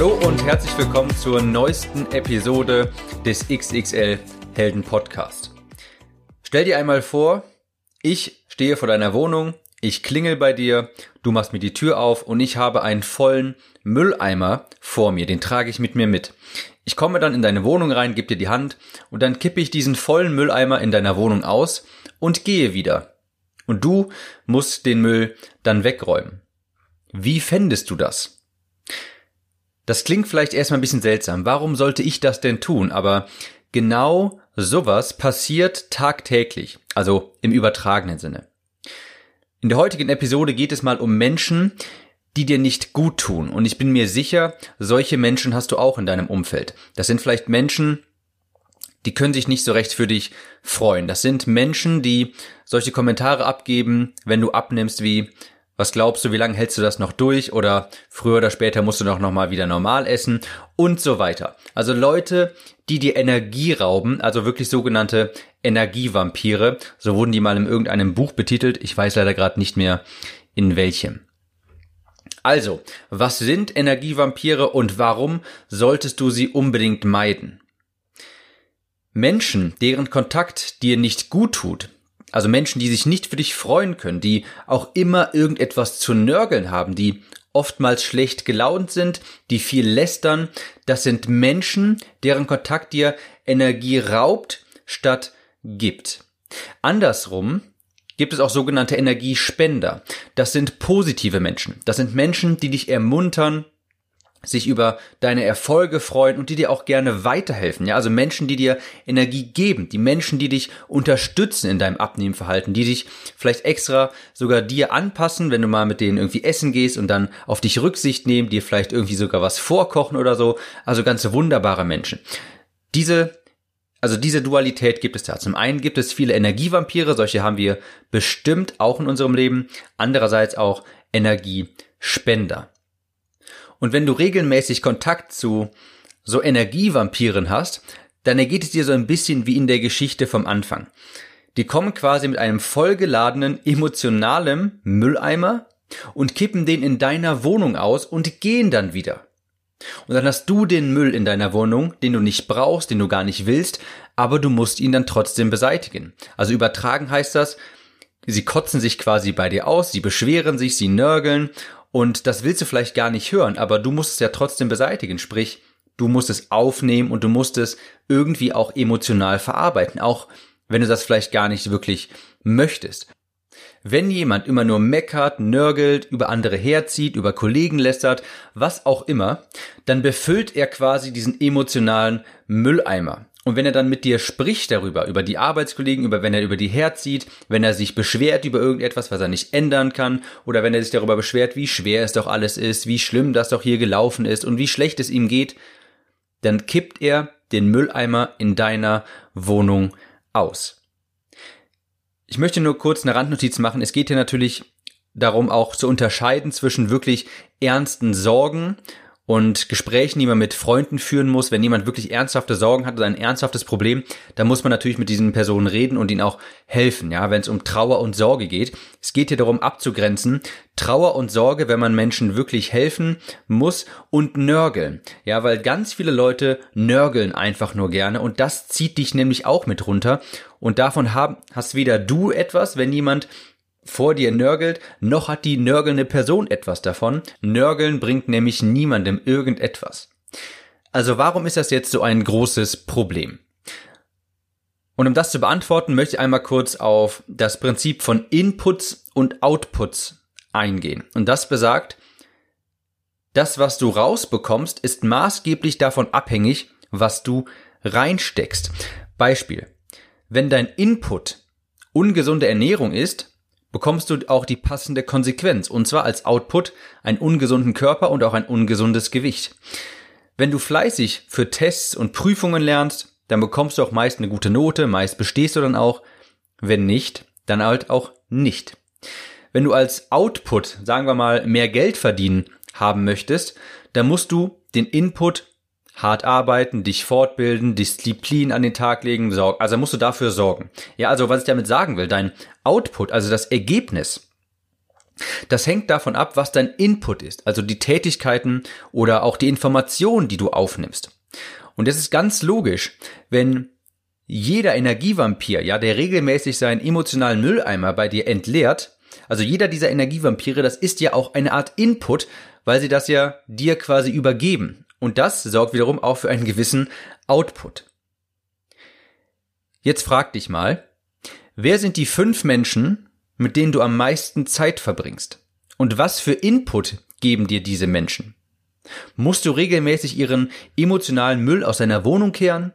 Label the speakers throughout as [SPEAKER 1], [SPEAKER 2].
[SPEAKER 1] Hallo und herzlich willkommen zur neuesten Episode des XXL Helden Podcast. Stell dir einmal vor, ich stehe vor deiner Wohnung, ich klingel bei dir, du machst mir die Tür auf und ich habe einen vollen Mülleimer vor mir, den trage ich mit mir mit. Ich komme dann in deine Wohnung rein, gebe dir die Hand und dann kippe ich diesen vollen Mülleimer in deiner Wohnung aus und gehe wieder. Und du musst den Müll dann wegräumen. Wie fändest du das? Das klingt vielleicht erstmal ein bisschen seltsam. Warum sollte ich das denn tun? Aber genau sowas passiert tagtäglich, also im übertragenen Sinne. In der heutigen Episode geht es mal um Menschen, die dir nicht gut tun. Und ich bin mir sicher, solche Menschen hast du auch in deinem Umfeld. Das sind vielleicht Menschen, die können sich nicht so recht für dich freuen. Das sind Menschen, die solche Kommentare abgeben, wenn du abnimmst wie, was glaubst du, wie lange hältst du das noch durch? Oder früher oder später musst du doch nochmal wieder normal essen und so weiter. Also Leute, die dir Energie rauben, also wirklich sogenannte Energievampire. So wurden die mal in irgendeinem Buch betitelt. Ich weiß leider gerade nicht mehr in welchem. Also, was sind Energievampire und warum solltest du sie unbedingt meiden? Menschen, deren Kontakt dir nicht gut tut, also Menschen, die sich nicht für dich freuen können, die auch immer irgendetwas zu nörgeln haben, die oftmals schlecht gelaunt sind, die viel lästern. Das sind Menschen, deren Kontakt dir Energie raubt statt gibt. Andersrum gibt es auch sogenannte Energiespender. Das sind positive Menschen. Das sind Menschen, die dich ermuntern, sich über deine Erfolge freuen und die dir auch gerne weiterhelfen. Ja, also Menschen, die dir Energie geben, die Menschen, die dich unterstützen in deinem Abnehmverhalten, die dich vielleicht extra sogar dir anpassen, wenn du mal mit denen irgendwie essen gehst und dann auf dich Rücksicht nehmen, dir vielleicht irgendwie sogar was vorkochen oder so. Also ganz wunderbare Menschen. Diese also diese Dualität gibt es da. Zum einen gibt es viele Energievampire, solche haben wir bestimmt auch in unserem Leben. Andererseits auch Energiespender. Und wenn du regelmäßig Kontakt zu so Energievampiren hast, dann ergeht es dir so ein bisschen wie in der Geschichte vom Anfang. Die kommen quasi mit einem vollgeladenen, emotionalen Mülleimer und kippen den in deiner Wohnung aus und gehen dann wieder. Und dann hast du den Müll in deiner Wohnung, den du nicht brauchst, den du gar nicht willst, aber du musst ihn dann trotzdem beseitigen. Also übertragen heißt das, sie kotzen sich quasi bei dir aus, sie beschweren sich, sie nörgeln und das willst du vielleicht gar nicht hören, aber du musst es ja trotzdem beseitigen. Sprich, du musst es aufnehmen und du musst es irgendwie auch emotional verarbeiten, auch wenn du das vielleicht gar nicht wirklich möchtest. Wenn jemand immer nur meckert, nörgelt, über andere herzieht, über Kollegen lästert, was auch immer, dann befüllt er quasi diesen emotionalen Mülleimer. Und wenn er dann mit dir spricht darüber, über die Arbeitskollegen, über wenn er über die herzieht, wenn er sich beschwert über irgendetwas, was er nicht ändern kann, oder wenn er sich darüber beschwert, wie schwer es doch alles ist, wie schlimm das doch hier gelaufen ist und wie schlecht es ihm geht, dann kippt er den Mülleimer in deiner Wohnung aus. Ich möchte nur kurz eine Randnotiz machen. Es geht hier natürlich darum auch zu unterscheiden zwischen wirklich ernsten Sorgen und Gesprächen, die man mit Freunden führen muss, wenn jemand wirklich ernsthafte Sorgen hat oder ein ernsthaftes Problem, dann muss man natürlich mit diesen Personen reden und ihnen auch helfen, ja, wenn es um Trauer und Sorge geht. Es geht hier darum abzugrenzen, Trauer und Sorge, wenn man Menschen wirklich helfen muss und nörgeln. Ja, weil ganz viele Leute nörgeln einfach nur gerne und das zieht dich nämlich auch mit runter und davon haben, hast weder du etwas, wenn jemand vor dir nörgelt, noch hat die nörgelnde Person etwas davon. Nörgeln bringt nämlich niemandem irgendetwas. Also warum ist das jetzt so ein großes Problem? Und um das zu beantworten, möchte ich einmal kurz auf das Prinzip von Inputs und Outputs eingehen. Und das besagt, das, was du rausbekommst, ist maßgeblich davon abhängig, was du reinsteckst. Beispiel. Wenn dein Input ungesunde Ernährung ist, bekommst du auch die passende Konsequenz, und zwar als Output einen ungesunden Körper und auch ein ungesundes Gewicht. Wenn du fleißig für Tests und Prüfungen lernst, dann bekommst du auch meist eine gute Note, meist bestehst du dann auch. Wenn nicht, dann halt auch nicht. Wenn du als Output, sagen wir mal, mehr Geld verdienen haben möchtest, dann musst du den Input hart arbeiten, dich fortbilden, Disziplin an den Tag legen, sorgen. Also musst du dafür sorgen. Ja, also was ich damit sagen will, dein Output, also das Ergebnis, das hängt davon ab, was dein Input ist, also die Tätigkeiten oder auch die Informationen, die du aufnimmst. Und das ist ganz logisch, wenn jeder Energievampir, ja, der regelmäßig seinen emotionalen Mülleimer bei dir entleert, also jeder dieser Energievampire, das ist ja auch eine Art Input, weil sie das ja dir quasi übergeben. Und das sorgt wiederum auch für einen gewissen Output. Jetzt frag dich mal, wer sind die fünf Menschen, mit denen du am meisten Zeit verbringst? Und was für Input geben dir diese Menschen? Musst du regelmäßig ihren emotionalen Müll aus deiner Wohnung kehren?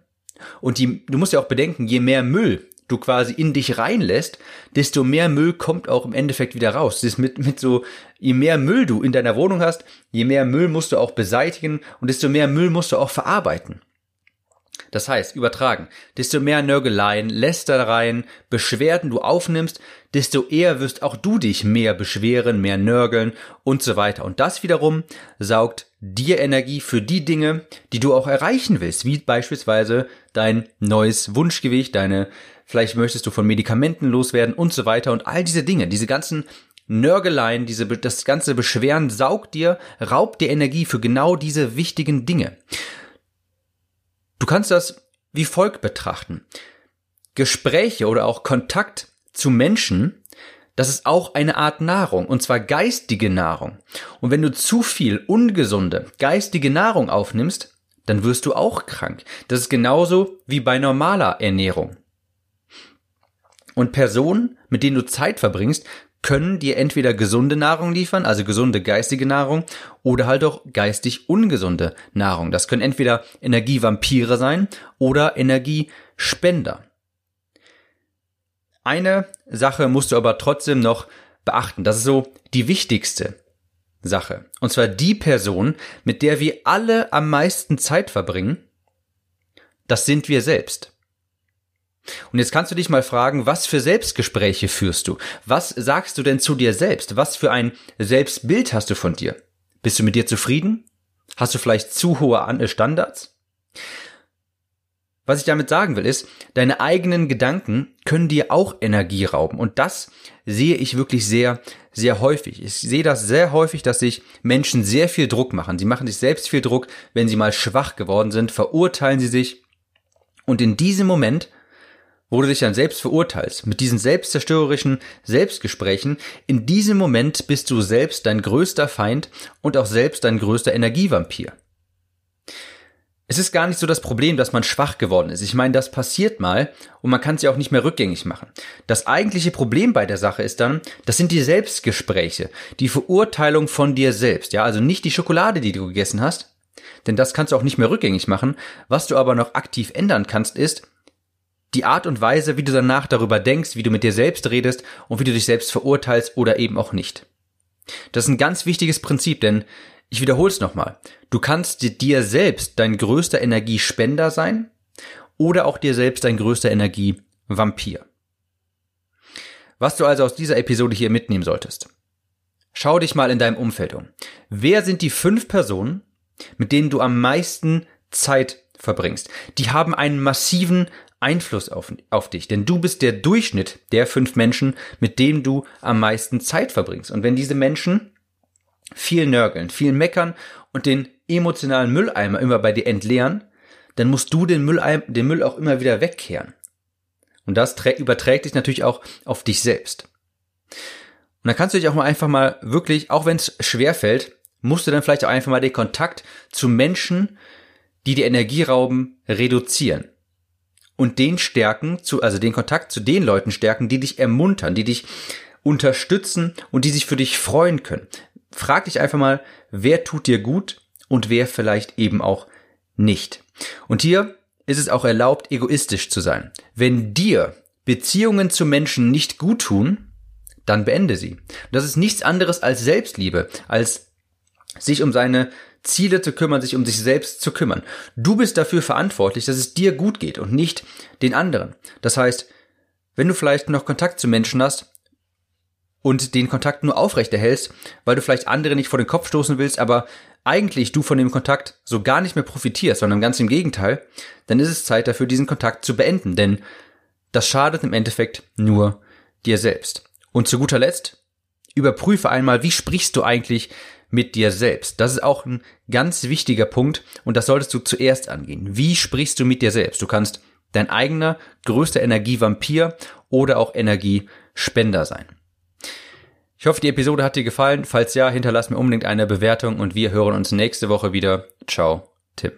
[SPEAKER 1] Und die, du musst ja auch bedenken, je mehr Müll du quasi in dich reinlässt, desto mehr Müll kommt auch im Endeffekt wieder raus. Das ist mit, mit so, je mehr Müll du in deiner Wohnung hast, je mehr Müll musst du auch beseitigen und desto mehr Müll musst du auch verarbeiten. Das heißt, übertragen, desto mehr Nörgeleien, Lästereien, Beschwerden du aufnimmst, desto eher wirst auch du dich mehr beschweren, mehr nörgeln und so weiter. Und das wiederum saugt dir Energie für die Dinge, die du auch erreichen willst, wie beispielsweise dein neues Wunschgewicht, deine, vielleicht möchtest du von Medikamenten loswerden und so weiter und all diese Dinge, diese ganzen Nörgeleien, diese, das ganze Beschweren saugt dir, raubt dir Energie für genau diese wichtigen Dinge. Du kannst das wie folgt betrachten. Gespräche oder auch Kontakt zu Menschen, das ist auch eine Art Nahrung, und zwar geistige Nahrung. Und wenn du zu viel ungesunde geistige Nahrung aufnimmst, dann wirst du auch krank. Das ist genauso wie bei normaler Ernährung. Und Personen, mit denen du Zeit verbringst, können dir entweder gesunde Nahrung liefern, also gesunde geistige Nahrung, oder halt auch geistig ungesunde Nahrung. Das können entweder Energievampire sein oder Energiespender. Eine Sache musst du aber trotzdem noch beachten. Das ist so die wichtigste Sache. Und zwar die Person, mit der wir alle am meisten Zeit verbringen, das sind wir selbst. Und jetzt kannst du dich mal fragen, was für Selbstgespräche führst du? Was sagst du denn zu dir selbst? Was für ein Selbstbild hast du von dir? Bist du mit dir zufrieden? Hast du vielleicht zu hohe Standards? Was ich damit sagen will, ist, deine eigenen Gedanken können dir auch Energie rauben. Und das sehe ich wirklich sehr, sehr häufig. Ich sehe das sehr häufig, dass sich Menschen sehr viel Druck machen. Sie machen sich selbst viel Druck, wenn sie mal schwach geworden sind, verurteilen sie sich. Und in diesem Moment wo du dich dann selbst verurteilst, mit diesen selbstzerstörerischen Selbstgesprächen, in diesem Moment bist du selbst dein größter Feind und auch selbst dein größter Energievampir. Es ist gar nicht so das Problem, dass man schwach geworden ist. Ich meine, das passiert mal und man kann es ja auch nicht mehr rückgängig machen. Das eigentliche Problem bei der Sache ist dann, das sind die Selbstgespräche, die Verurteilung von dir selbst. Ja, also nicht die Schokolade, die du gegessen hast, denn das kannst du auch nicht mehr rückgängig machen. Was du aber noch aktiv ändern kannst, ist, die Art und Weise, wie du danach darüber denkst, wie du mit dir selbst redest und wie du dich selbst verurteilst oder eben auch nicht. Das ist ein ganz wichtiges Prinzip, denn ich wiederhole es nochmal. Du kannst dir selbst dein größter Energiespender sein oder auch dir selbst dein größter Energievampir. Was du also aus dieser Episode hier mitnehmen solltest. Schau dich mal in deinem Umfeld um. Wer sind die fünf Personen, mit denen du am meisten Zeit verbringst? Die haben einen massiven Einfluss auf, auf dich, denn du bist der Durchschnitt der fünf Menschen, mit denen du am meisten Zeit verbringst. Und wenn diese Menschen viel nörgeln, viel meckern und den emotionalen Mülleimer immer bei dir entleeren, dann musst du den, Mülleim, den Müll auch immer wieder wegkehren. Und das überträgt sich natürlich auch auf dich selbst. Und dann kannst du dich auch mal einfach mal wirklich, auch wenn es schwer fällt, musst du dann vielleicht auch einfach mal den Kontakt zu Menschen, die die Energie rauben, reduzieren und den stärken, zu, also den Kontakt zu den Leuten stärken, die dich ermuntern, die dich unterstützen und die sich für dich freuen können. Frag dich einfach mal, wer tut dir gut und wer vielleicht eben auch nicht. Und hier ist es auch erlaubt, egoistisch zu sein. Wenn dir Beziehungen zu Menschen nicht gut tun, dann beende sie. Das ist nichts anderes als Selbstliebe, als sich um seine Ziele zu kümmern, sich um sich selbst zu kümmern. Du bist dafür verantwortlich, dass es dir gut geht und nicht den anderen. Das heißt, wenn du vielleicht noch Kontakt zu Menschen hast und den Kontakt nur aufrechterhältst, weil du vielleicht andere nicht vor den Kopf stoßen willst, aber eigentlich du von dem Kontakt so gar nicht mehr profitierst, sondern ganz im Gegenteil, dann ist es Zeit dafür, diesen Kontakt zu beenden, denn das schadet im Endeffekt nur dir selbst. Und zu guter Letzt, überprüfe einmal, wie sprichst du eigentlich mit dir selbst. Das ist auch ein ganz wichtiger Punkt und das solltest du zuerst angehen. Wie sprichst du mit dir selbst? Du kannst dein eigener größter Energievampir oder auch Energiespender sein. Ich hoffe, die Episode hat dir gefallen. Falls ja, hinterlass mir unbedingt eine Bewertung und wir hören uns nächste Woche wieder. Ciao, Tim.